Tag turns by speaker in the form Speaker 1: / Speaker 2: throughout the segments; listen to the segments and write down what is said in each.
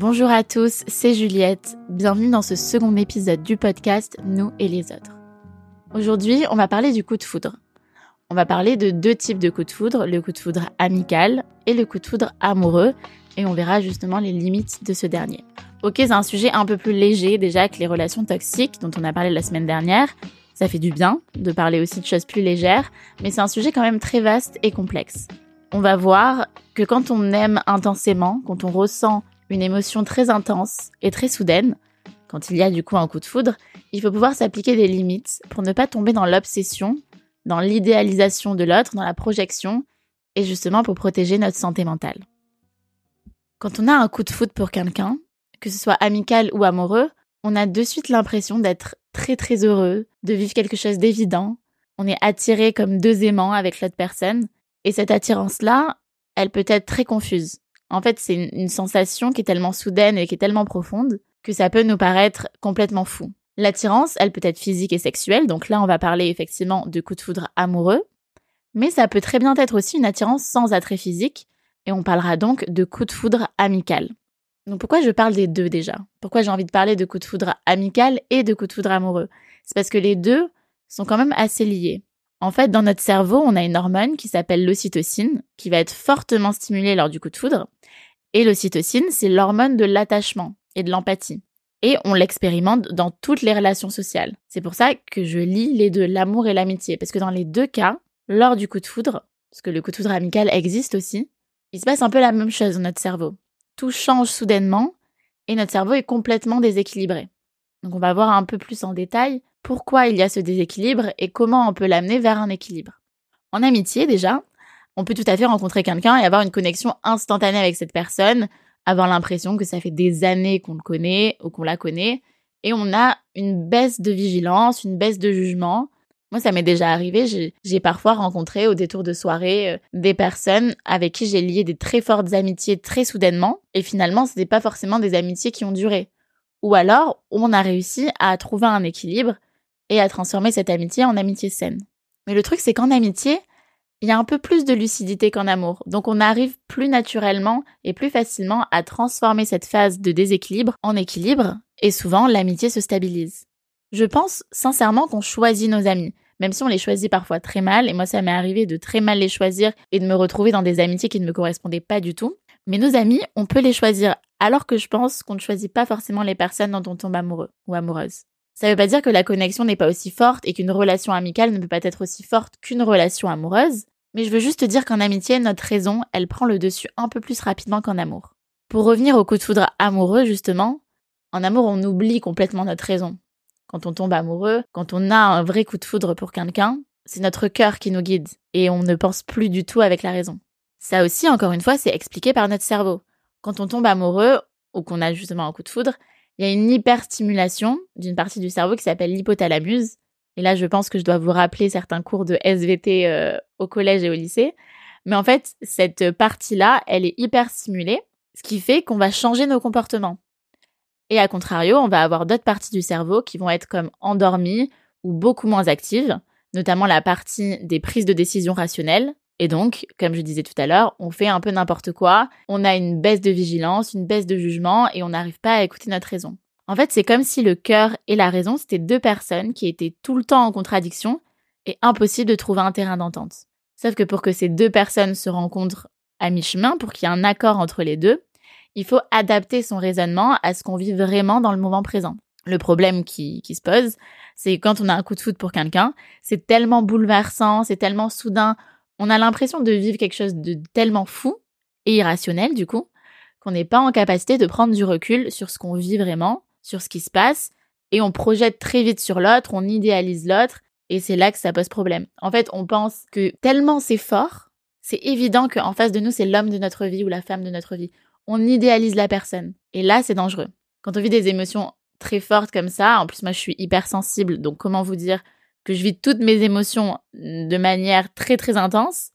Speaker 1: Bonjour à tous, c'est Juliette. Bienvenue dans ce second épisode du podcast Nous et les autres. Aujourd'hui, on va parler du coup de foudre. On va parler de deux types de coups de foudre, le coup de foudre amical et le coup de foudre amoureux, et on verra justement les limites de ce dernier. Ok, c'est un sujet un peu plus léger déjà que les relations toxiques dont on a parlé la semaine dernière. Ça fait du bien de parler aussi de choses plus légères, mais c'est un sujet quand même très vaste et complexe. On va voir que quand on aime intensément, quand on ressent une émotion très intense et très soudaine, quand il y a du coup un coup de foudre, il faut pouvoir s'appliquer des limites pour ne pas tomber dans l'obsession, dans l'idéalisation de l'autre, dans la projection, et justement pour protéger notre santé mentale. Quand on a un coup de foudre pour quelqu'un, que ce soit amical ou amoureux, on a de suite l'impression d'être très très heureux, de vivre quelque chose d'évident. On est attiré comme deux aimants avec l'autre personne. Et cette attirance-là, elle peut être très confuse. En fait, c'est une, sensation qui est tellement soudaine et qui est tellement profonde que ça peut nous paraître complètement fou. L'attirance, elle peut être physique et sexuelle, donc là on va parler effectivement de coup de foudre amoureux, mais ça peut très bien être aussi une attirance sans attrait physique, et on parlera donc de coup de foudre amical. Donc pourquoi je parle des deux déjà? Pourquoi j'ai envie de parler de coup de foudre amical et de coup de foudre amoureux? C'est parce que les deux sont quand même assez liés. En fait, dans notre cerveau, on a une hormone qui s'appelle l'ocytocine, qui va être fortement stimulée lors du coup de foudre. Et l'ocytocine, c'est l'hormone de l'attachement et de l'empathie. Et on l'expérimente dans toutes les relations sociales. C'est pour ça que je lis les deux, l'amour et l'amitié. Parce que dans les deux cas, lors du coup de foudre, parce que le coup de foudre amical existe aussi, il se passe un peu la même chose dans notre cerveau. Tout change soudainement et notre cerveau est complètement déséquilibré. Donc on va voir un peu plus en détail pourquoi il y a ce déséquilibre et comment on peut l'amener vers un équilibre. En amitié, déjà, on peut tout à fait rencontrer quelqu'un et avoir une connexion instantanée avec cette personne, avoir l'impression que ça fait des années qu'on le connaît ou qu'on la connaît, et on a une baisse de vigilance, une baisse de jugement. Moi, ça m'est déjà arrivé, j'ai parfois rencontré au détour de soirée euh, des personnes avec qui j'ai lié des très fortes amitiés très soudainement, et finalement, ce n'était pas forcément des amitiés qui ont duré. Ou alors, on a réussi à trouver un équilibre et à transformer cette amitié en amitié saine. Mais le truc, c'est qu'en amitié, il y a un peu plus de lucidité qu'en amour. Donc on arrive plus naturellement et plus facilement à transformer cette phase de déséquilibre en équilibre et souvent l'amitié se stabilise. Je pense sincèrement qu'on choisit nos amis, même si on les choisit parfois très mal, et moi ça m'est arrivé de très mal les choisir et de me retrouver dans des amitiés qui ne me correspondaient pas du tout. Mais nos amis, on peut les choisir alors que je pense qu'on ne choisit pas forcément les personnes dont on tombe amoureux ou amoureuse. Ça ne veut pas dire que la connexion n'est pas aussi forte et qu'une relation amicale ne peut pas être aussi forte qu'une relation amoureuse, mais je veux juste dire qu'en amitié, notre raison, elle prend le dessus un peu plus rapidement qu'en amour. Pour revenir au coup de foudre amoureux, justement, en amour, on oublie complètement notre raison. Quand on tombe amoureux, quand on a un vrai coup de foudre pour quelqu'un, c'est notre cœur qui nous guide et on ne pense plus du tout avec la raison. Ça aussi, encore une fois, c'est expliqué par notre cerveau. Quand on tombe amoureux ou qu'on a justement un coup de foudre, il y a une hyperstimulation d'une partie du cerveau qui s'appelle l'hypothalamus. Et là, je pense que je dois vous rappeler certains cours de SVT euh, au collège et au lycée. Mais en fait, cette partie-là, elle est hyper stimulée, ce qui fait qu'on va changer nos comportements. Et à contrario, on va avoir d'autres parties du cerveau qui vont être comme endormies ou beaucoup moins actives, notamment la partie des prises de décision rationnelles, et donc, comme je disais tout à l'heure, on fait un peu n'importe quoi, on a une baisse de vigilance, une baisse de jugement et on n'arrive pas à écouter notre raison. En fait, c'est comme si le cœur et la raison, c'était deux personnes qui étaient tout le temps en contradiction et impossible de trouver un terrain d'entente. Sauf que pour que ces deux personnes se rencontrent à mi-chemin, pour qu'il y ait un accord entre les deux, il faut adapter son raisonnement à ce qu'on vit vraiment dans le moment présent. Le problème qui, qui se pose, c'est quand on a un coup de foot pour quelqu'un, c'est tellement bouleversant, c'est tellement soudain, on a l'impression de vivre quelque chose de tellement fou et irrationnel du coup, qu'on n'est pas en capacité de prendre du recul sur ce qu'on vit vraiment, sur ce qui se passe, et on projette très vite sur l'autre, on idéalise l'autre, et c'est là que ça pose problème. En fait, on pense que tellement c'est fort, c'est évident qu'en face de nous, c'est l'homme de notre vie ou la femme de notre vie. On idéalise la personne. Et là, c'est dangereux. Quand on vit des émotions très fortes comme ça, en plus moi je suis hypersensible, donc comment vous dire que je vis toutes mes émotions de manière très très intense.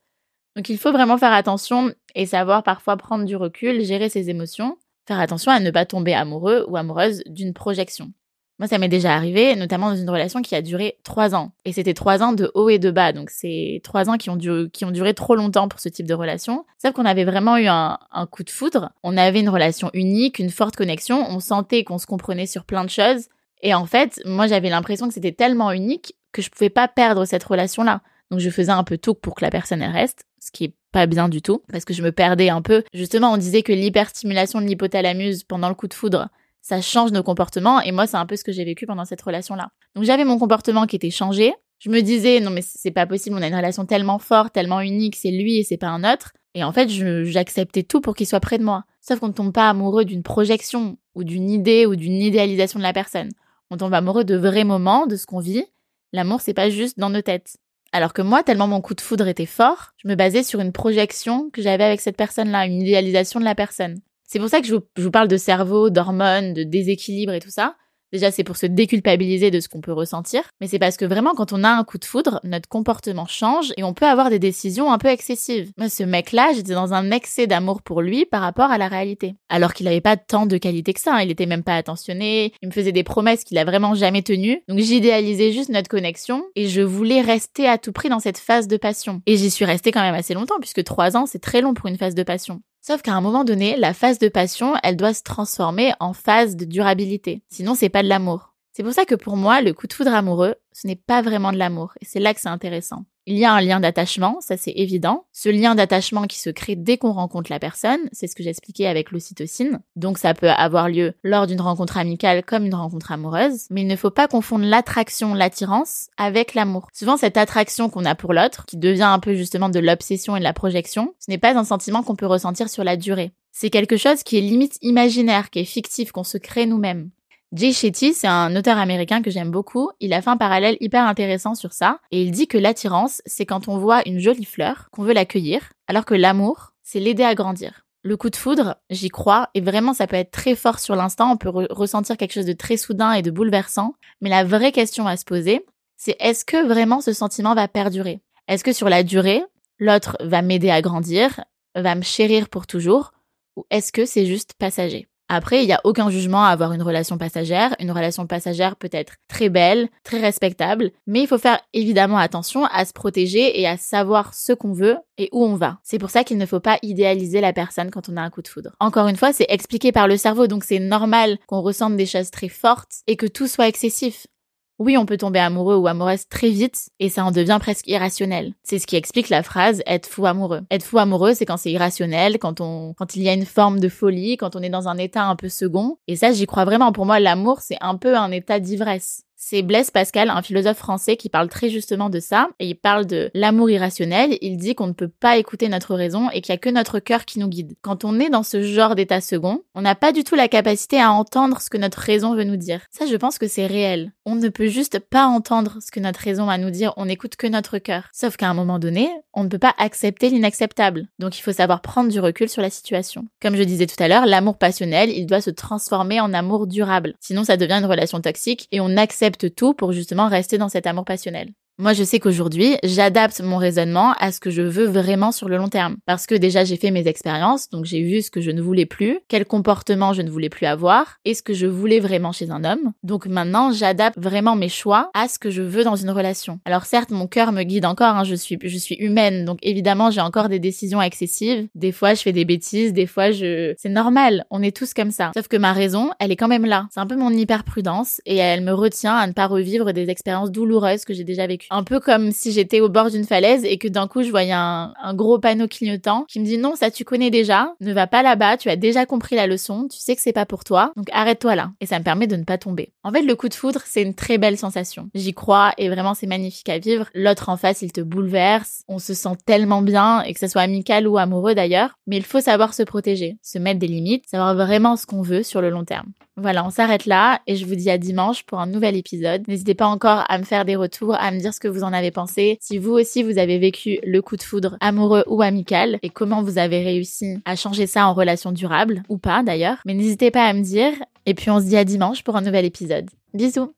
Speaker 1: Donc il faut vraiment faire attention et savoir parfois prendre du recul, gérer ses émotions, faire attention à ne pas tomber amoureux ou amoureuse d'une projection. Moi, ça m'est déjà arrivé, notamment dans une relation qui a duré trois ans. Et c'était trois ans de haut et de bas. Donc, c'est trois ans qui ont, duré, trop longtemps pour ce type de relation. Sauf qu'on avait vraiment eu un coup de foudre. On avait une relation unique, une forte connexion. On sentait qu'on se comprenait sur plein de choses. Et en fait, moi, j'avais l'impression que c'était tellement unique que je pouvais pas perdre cette relation-là. Donc, je faisais un peu tout pour que la personne reste, ce qui est pas bien du tout, parce que je me perdais un peu. Justement, on disait que l'hyperstimulation de l'hypothalamus pendant le coup de foudre, ça change nos comportements, et moi, c'est un peu ce que j'ai vécu pendant cette relation-là. Donc, j'avais mon comportement qui était changé. Je me disais, non, mais c'est pas possible, on a une relation tellement forte, tellement unique, c'est lui et c'est pas un autre. Et en fait, j'acceptais tout pour qu'il soit près de moi. Sauf qu'on ne tombe pas amoureux d'une projection, ou d'une idée, ou d'une idéalisation de la personne. On tombe amoureux de vrais moments, de ce qu'on vit. L'amour, c'est pas juste dans nos têtes. Alors que moi, tellement mon coup de foudre était fort, je me basais sur une projection que j'avais avec cette personne-là, une idéalisation de la personne. C'est pour ça que je vous, parle de cerveau, d'hormones, de déséquilibre et tout ça, Déjà, c'est pour se déculpabiliser de ce qu'on peut ressentir, mais c'est parce que vraiment, quand on a un coup de foudre, notre comportement change et on peut avoir des décisions un peu excessives. Moi, ce mec-là, j'étais dans un excès d'amour pour lui par rapport à la réalité. Alors qu'il n'avait pas tant de qualité que ça, hein. il était même pas attentionné, il me faisait des promesses qu'il a vraiment jamais tenues. Donc j'idéalisais juste notre connexion et je voulais rester à tout prix dans cette phase de passion. Et j'y suis restée quand même assez longtemps puisque trois ans, c'est très long pour une phase de passion. Sauf qu'à un moment donné, la phase de passion, elle doit se transformer en phase de durabilité. Sinon, c'est pas de l'amour. C'est pour ça que pour moi, le coup de foudre amoureux, ce n'est pas vraiment de l'amour. Et c'est là que c'est intéressant. Il y a un lien d'attachement, ça c'est évident. Ce lien d'attachement qui se crée dès qu'on rencontre la personne, c'est ce que j'expliquais avec l'ocytocine. Donc ça peut avoir lieu lors d'une rencontre amicale comme une rencontre amoureuse, mais il ne faut pas confondre l'attraction, l'attirance avec l'amour. Souvent cette attraction qu'on a pour l'autre, qui devient un peu justement de l'obsession et de la projection, ce n'est pas un sentiment qu'on peut ressentir sur la durée. C'est quelque chose qui est limite imaginaire, qui est fictif, qu'on se crée nous-mêmes. Jay Shetty, c'est un auteur américain que j'aime beaucoup. Il a fait un parallèle hyper intéressant sur ça. Et il dit que l'attirance, c'est quand on voit une jolie fleur, qu'on veut l'accueillir, alors que l'amour, c'est l'aider à grandir. Le coup de foudre, j'y crois, et vraiment ça peut être très fort sur l'instant, on peut ressentir quelque chose de très soudain et de bouleversant, mais la vraie question à se poser, c'est est-ce que vraiment ce sentiment va perdurer? Est-ce que sur la durée, l'autre va m'aider à grandir, va me chérir pour toujours, ou est-ce que c'est juste passager? Après, il n'y a aucun jugement à avoir une relation passagère. Une relation passagère peut être très belle, très respectable, mais il faut faire évidemment attention à se protéger et à savoir ce qu'on veut et où on va. C'est pour ça qu'il ne faut pas idéaliser la personne quand on a un coup de foudre. Encore une fois, c'est expliqué par le cerveau, donc c'est normal qu'on ressente des choses très fortes et que tout soit excessif. Oui, on peut tomber amoureux ou amoureuse très vite et ça en devient presque irrationnel. C'est ce qui explique la phrase être fou amoureux. Être fou amoureux, c'est quand c'est irrationnel, quand on, quand il y a une forme de folie, quand on est dans un état un peu second. Et ça, j'y crois vraiment. Pour moi, l'amour, c'est un peu un état d'ivresse. C'est Blaise Pascal, un philosophe français qui parle très justement de ça, et il parle de l'amour irrationnel, il dit qu'on ne peut pas écouter notre raison et qu'il n'y a que notre cœur qui nous guide. Quand on est dans ce genre d'état second, on n'a pas du tout la capacité à entendre ce que notre raison veut nous dire. Ça, je pense que c'est réel. On ne peut juste pas entendre ce que notre raison a à nous dire, on n'écoute que notre cœur. Sauf qu'à un moment donné, on ne peut pas accepter l'inacceptable. Donc il faut savoir prendre du recul sur la situation. Comme je disais tout à l'heure, l'amour passionnel, il doit se transformer en amour durable. Sinon, ça devient une relation toxique et on accepte tout pour justement rester dans cet amour passionnel. Moi, je sais qu'aujourd'hui, j'adapte mon raisonnement à ce que je veux vraiment sur le long terme. Parce que déjà, j'ai fait mes expériences, donc j'ai vu ce que je ne voulais plus, quel comportement je ne voulais plus avoir, et ce que je voulais vraiment chez un homme. Donc maintenant, j'adapte vraiment mes choix à ce que je veux dans une relation. Alors certes, mon cœur me guide encore, hein, je suis, je suis humaine, donc évidemment, j'ai encore des décisions excessives. Des fois, je fais des bêtises, des fois, je, c'est normal. On est tous comme ça. Sauf que ma raison, elle est quand même là. C'est un peu mon hyper prudence, et elle me retient à ne pas revivre des expériences douloureuses que j'ai déjà vécues. Un peu comme si j'étais au bord d'une falaise et que d'un coup je voyais un, gros panneau clignotant qui me dit non, ça tu connais déjà, ne va pas là-bas, tu as déjà compris la leçon, tu sais que c'est pas pour toi, donc arrête-toi là. Et ça me permet de ne pas tomber. En fait, le coup de foudre, c'est une très belle sensation. J'y crois et vraiment c'est magnifique à vivre. L'autre en face, il te bouleverse, on se sent tellement bien et que ce soit amical ou amoureux d'ailleurs, mais il faut savoir se protéger, se mettre des limites, savoir vraiment ce qu'on veut sur le long terme. Voilà, on s'arrête là et je vous dis à dimanche pour un nouvel épisode. N'hésitez pas encore à me faire des retours, à me ce que vous en avez pensé. Si vous aussi vous avez vécu le coup de foudre amoureux ou amical et comment vous avez réussi à changer ça en relation durable ou pas d'ailleurs. Mais n'hésitez pas à me dire et puis on se dit à dimanche pour un nouvel épisode. Bisous